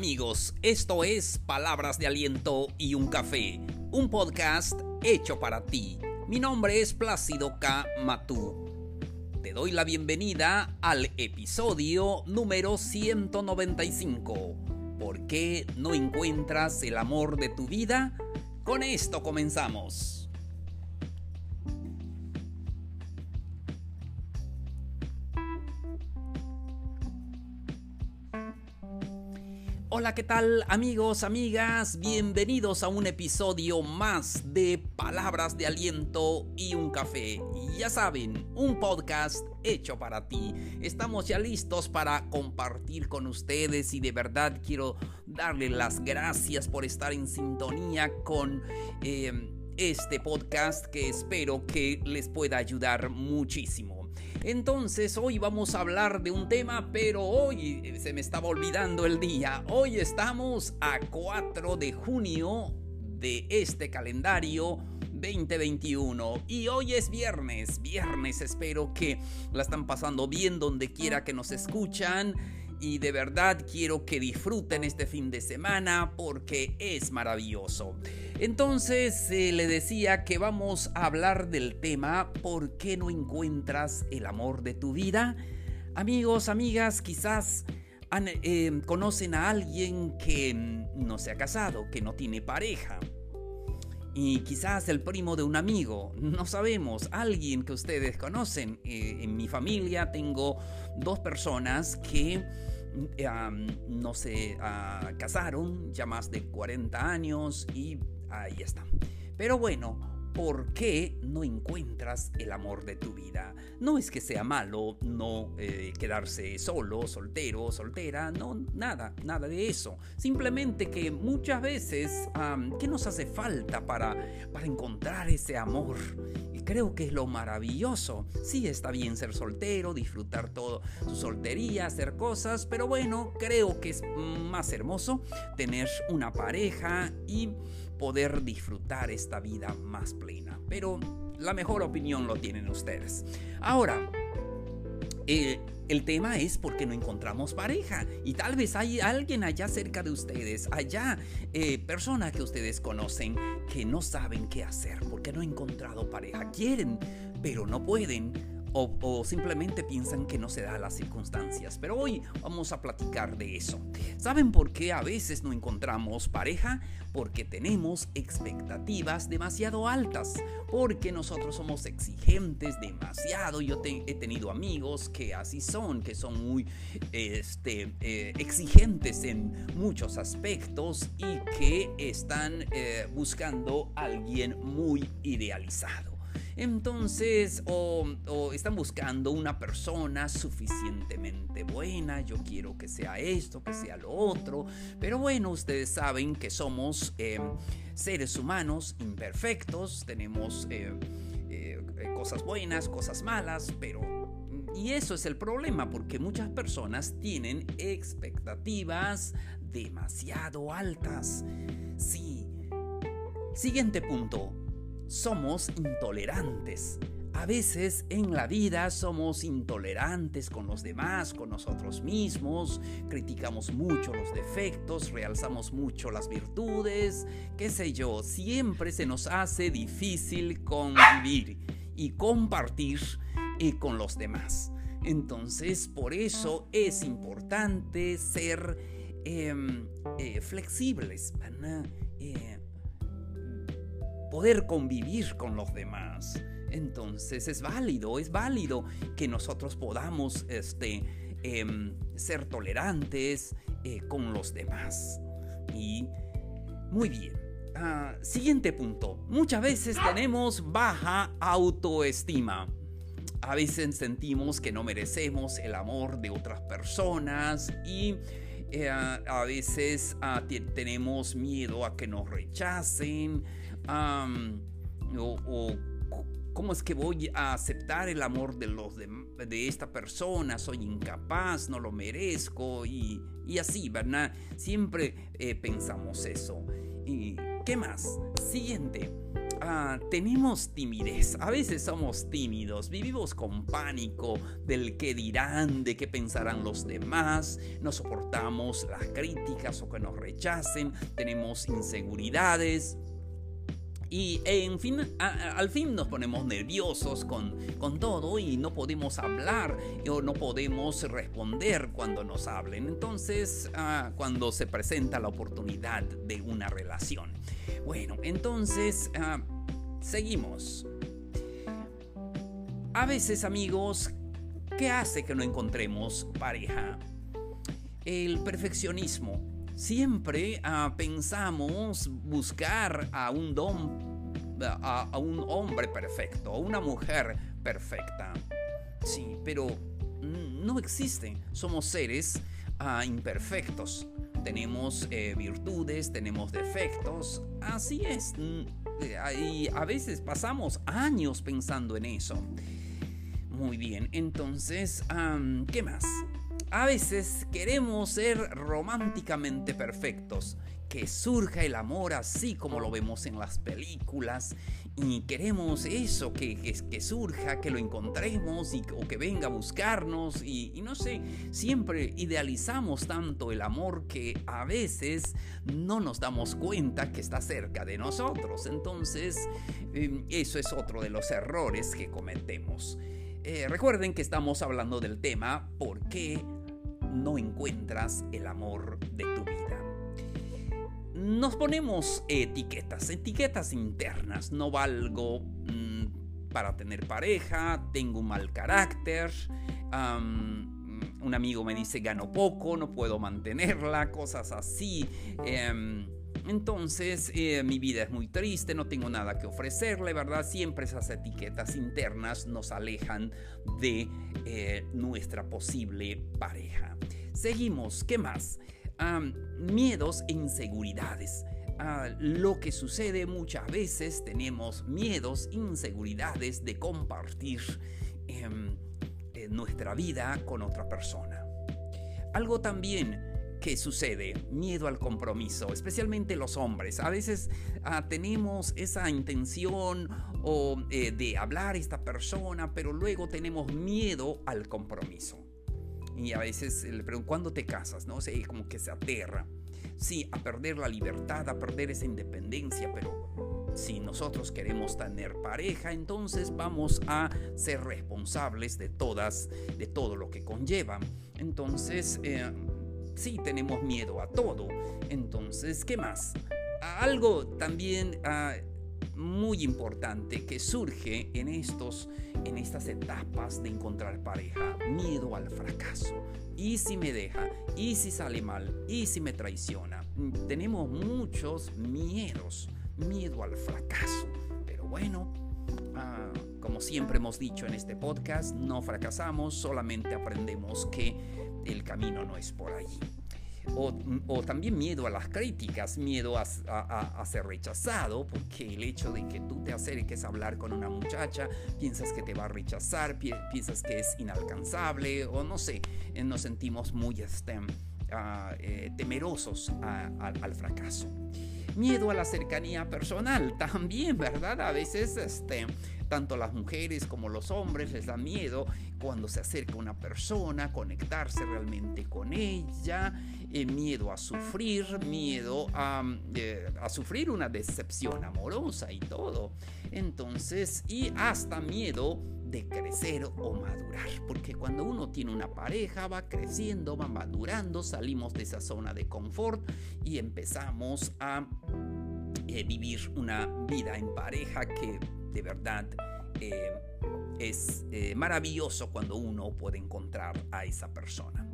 amigos? Esto es Palabras de Aliento y un Café, un podcast hecho para ti. Mi nombre es Plácido K. Matú. Te doy la bienvenida al episodio número 195. ¿Por qué no encuentras el amor de tu vida? Con esto comenzamos. Hola, ¿qué tal amigos, amigas? Bienvenidos a un episodio más de Palabras de Aliento y un Café. Ya saben, un podcast hecho para ti. Estamos ya listos para compartir con ustedes y de verdad quiero darle las gracias por estar en sintonía con... Eh, este podcast que espero que les pueda ayudar muchísimo. Entonces hoy vamos a hablar de un tema, pero hoy eh, se me estaba olvidando el día. Hoy estamos a 4 de junio de este calendario 2021 y hoy es viernes. Viernes espero que la están pasando bien donde quiera que nos escuchan y de verdad quiero que disfruten este fin de semana porque es maravilloso. Entonces eh, le decía que vamos a hablar del tema ¿Por qué no encuentras el amor de tu vida? Amigos, amigas, quizás eh, conocen a alguien que no se ha casado, que no tiene pareja. Y quizás el primo de un amigo, no sabemos, alguien que ustedes conocen. Eh, en mi familia tengo dos personas que no se ah, casaron, ya más de 40 años y ahí está. Pero bueno, ¿Por qué no encuentras el amor de tu vida? No es que sea malo no eh, quedarse solo, soltero, soltera, no, nada, nada de eso. Simplemente que muchas veces, ¿qué nos hace falta para, para encontrar ese amor? Y creo que es lo maravilloso. Sí, está bien ser soltero, disfrutar todo su soltería, hacer cosas, pero bueno, creo que es más hermoso tener una pareja y poder disfrutar esta vida más plena. Pero la mejor opinión lo tienen ustedes. Ahora, eh, el tema es porque no encontramos pareja y tal vez hay alguien allá cerca de ustedes, allá eh, personas que ustedes conocen que no saben qué hacer porque no han encontrado pareja. Quieren, pero no pueden o, simplemente piensan que no se da las circunstancias. Pero hoy vamos a platicar de eso. ¿Saben por qué a veces no encontramos pareja? Porque tenemos expectativas demasiado altas. Porque nosotros somos exigentes demasiado. Yo he tenido amigos que así son, que son muy este, eh, exigentes en muchos aspectos y que están eh, buscando a alguien muy idealizado. Entonces, o, están buscando una persona suficientemente buena, yo quiero que sea esto, que sea lo otro, pero bueno, ustedes saben que somos em, seres humanos imperfectos, tenemos eh, eh, cosas buenas, cosas malas, pero... Y eso es el problema, porque muchas personas tienen expectativas demasiado altas. Sí. Siguiente punto somos intolerantes. A veces en la vida somos intolerantes con los demás, con nosotros mismos, criticamos mucho los defectos, realzamos mucho las virtudes, qué sé yo, siempre se nos hace difícil convivir y compartir eh, con los demás. Entonces, por eso es importante ser em, eh, flexibles, eh, poder convivir con los demás. Entonces es válido, es válido que nosotros podamos este, em, ser tolerantes eh, con los demás. Y muy bien. Ah, siguiente punto. Muchas veces tenemos baja autoestima. A veces sentimos que no merecemos el amor de otras personas y eh, a veces ah, tenemos miedo a que nos rechacen o, cómo es que voy a aceptar el amor de, los de, esta persona, soy incapaz, no lo merezco y, así, ¿verdad? Siempre eh, pensamos eso. ¿Y qué más? Siguiente. ah, tenemos timidez, a veces somos tímidos, vivimos con pánico del que dirán, de qué pensarán los demás, no soportamos las críticas o que nos rechacen, tenemos inseguridades. Y en fin, al fin nos ponemos nerviosos con, con todo y no podemos hablar o no podemos responder cuando nos hablen. Entonces, ah, cuando se presenta la oportunidad de una relación. Bueno, entonces, ah, seguimos. A veces, amigos, ¿qué hace que no encontremos pareja? El perfeccionismo siempre ah, pensamos buscar a un don, a, un hombre perfecto, a una mujer perfecta. Sí, pero no existe. Somos seres ah, imperfectos. Tenemos eh, virtudes, tenemos defectos. Así es. Y a veces pasamos años pensando en eso. Muy bien, entonces, ¿qué más? A veces queremos ser románticamente perfectos, que surja el amor así como lo vemos en las películas y queremos eso, que, que, surja, que lo encontremos y, o que venga a buscarnos y, no sé, siempre idealizamos tanto el amor que a veces no nos damos cuenta que está cerca de nosotros. Entonces, em, eso es otro de los errores que cometemos. Eh, recuerden que estamos hablando del tema ¿por qué no encuentras el amor de tu vida. Nos ponemos etiquetas, etiquetas internas. No valgo mm, para tener pareja, tengo un mal carácter, un amigo me dice gano poco, no puedo mantenerla, cosas así. Em, entonces, eh, mi vida es muy triste, no tengo nada que ofrecerle, ¿verdad? Siempre esas etiquetas internas nos alejan de eh, nuestra posible pareja. Seguimos, ¿qué más? miedos e inseguridades. Ah, lo que sucede muchas veces tenemos miedos, inseguridades de compartir em, eh, nuestra vida con otra persona. Algo también ¿Qué sucede? Miedo al compromiso, especialmente los hombres. A veces ah, tenemos esa intención o, eh, de hablar a esta persona, pero luego tenemos miedo al compromiso. Y a veces le pregunto, ¿cuándo te casas? ¿No? sé, como que se aterra. Sí, a perder la libertad, a perder esa independencia, pero si nosotros queremos tener pareja, entonces vamos a ser responsables de todas, de todo lo que conlleva. Entonces, eh, sí tenemos miedo a todo. Entonces, ¿qué más? Algo también ah, muy importante que surge en, estos, en estas etapas de encontrar pareja, miedo al fracaso. ¿Y si me deja? ¿Y si sale mal? ¿Y si me traiciona? Tenemos muchos miedos, miedo al fracaso. Pero bueno, ah, como siempre hemos dicho en este podcast, no fracasamos, solamente aprendemos que el camino no es por allí. O, también miedo a las críticas, miedo a, ser rechazado, porque el hecho de que tú te acerques a hablar con una muchacha, piensas que te va a rechazar, piensas que es inalcanzable, o no sé, eh, nos sentimos muy este, ah, eh, temerosos al fracaso. Miedo a la cercanía personal también, ¿verdad? A veces este, tanto las mujeres como los hombres les da miedo cuando se acerca una persona, conectarse realmente con ella, miedo a sufrir, miedo a, eh, a sufrir una decepción amorosa y todo. Entonces, y hasta miedo de crecer o madurar. Porque cuando uno tiene una pareja va creciendo, va madurando, salimos de esa zona de confort y empezamos a eh, vivir una vida en pareja que de verdad eh, es maravilloso cuando uno puede encontrar a esa persona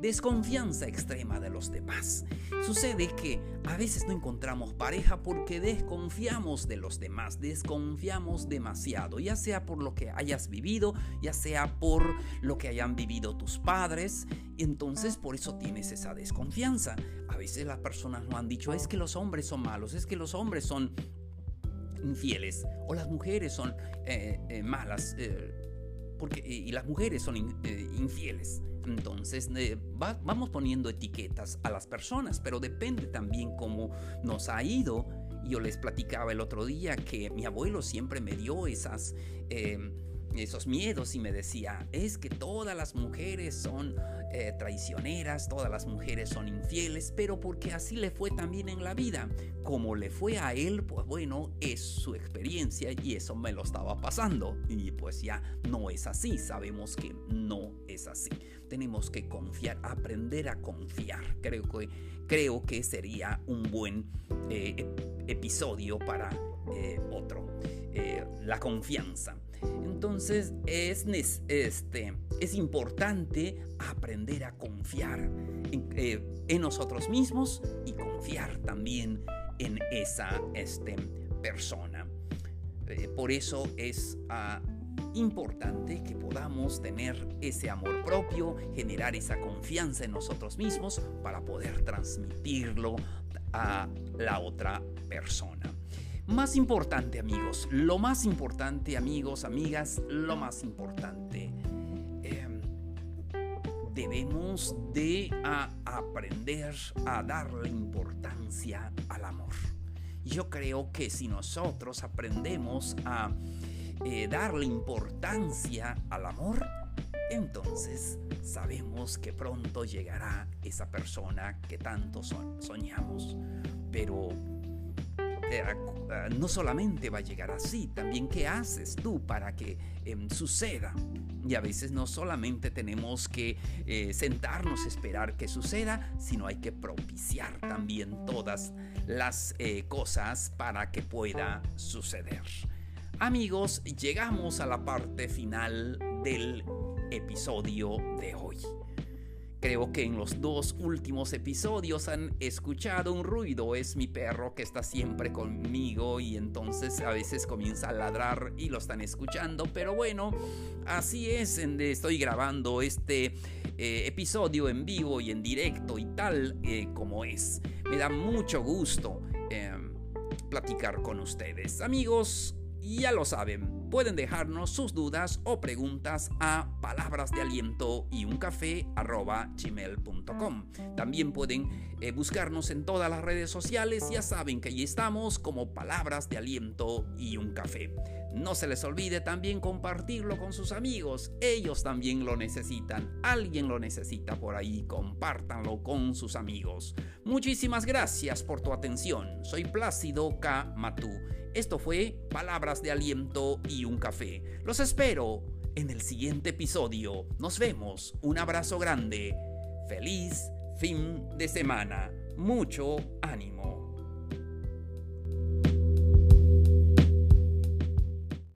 desconfianza extrema de los demás. Sucede que a veces no encontramos pareja porque desconfiamos de los demás, desconfiamos demasiado, ya sea por lo que hayas vivido, ya sea por lo que hayan vivido tus padres, entonces por eso tienes esa desconfianza. A veces las personas no han dicho, es que los hombres son malos, es que los hombres son infieles o las mujeres son eh, eh, malas eh, porque, y las mujeres son infieles. Entonces vamos poniendo etiquetas a las personas, pero depende también cómo nos ha ido Yo les platicaba el otro día que mi abuelo siempre me dio esas... Em, esos miedos y me decía, es que todas las mujeres son eh, traicioneras, todas las mujeres son infieles, pero porque así le fue también en la vida. Como le fue a él, pues bueno, es su experiencia y eso me lo estaba pasando. Y pues ya no es así, sabemos que no es así. Tenemos que confiar, aprender a confiar. Creo que, creo que sería un buen eh, episodio para eh, otro. la confianza. Entonces es, este, es importante aprender a confiar en, eh, nosotros mismos y confiar también en esa este, persona. Eh, por eso es ah, importante que podamos tener ese amor propio, generar esa confianza en nosotros mismos para poder transmitirlo a la otra persona. Más importante amigos, lo más importante amigos, amigas, lo más importante. Em, debemos de aprender a darle importancia al amor. Yo creo que si nosotros aprendemos a eh, darle importancia al amor, entonces sabemos que pronto llegará esa persona que tanto soñamos. Pero no solamente va a llegar así, también qué haces tú para que em, suceda. Y a veces no solamente tenemos que eh, sentarnos a esperar que suceda, sino hay que propiciar también todas las eh, cosas para que pueda suceder. Amigos, llegamos a la parte final del episodio de hoy. Creo que en los dos últimos episodios han escuchado un ruido. Es mi perro que está siempre conmigo y entonces a veces comienza a ladrar y lo están escuchando. Pero bueno, así es. Estoy grabando este eh, episodio en vivo y en directo y tal eh, como es. Me da mucho gusto em, platicar con ustedes. Amigos, ya lo saben, pueden dejarnos sus dudas o preguntas a palabras y un café. También pueden eh, buscarnos en todas las redes sociales, ya saben que allí estamos como palabras de aliento y un café. No se les olvide también compartirlo con sus amigos, ellos también lo necesitan, alguien lo necesita por ahí, compártanlo con sus amigos. Muchísimas gracias por tu atención, soy Plácido K. Matú esto fue Palabras de Aliento y un Café. Los espero en el siguiente episodio. Nos vemos. Un abrazo grande. Feliz fin de semana. Mucho ánimo.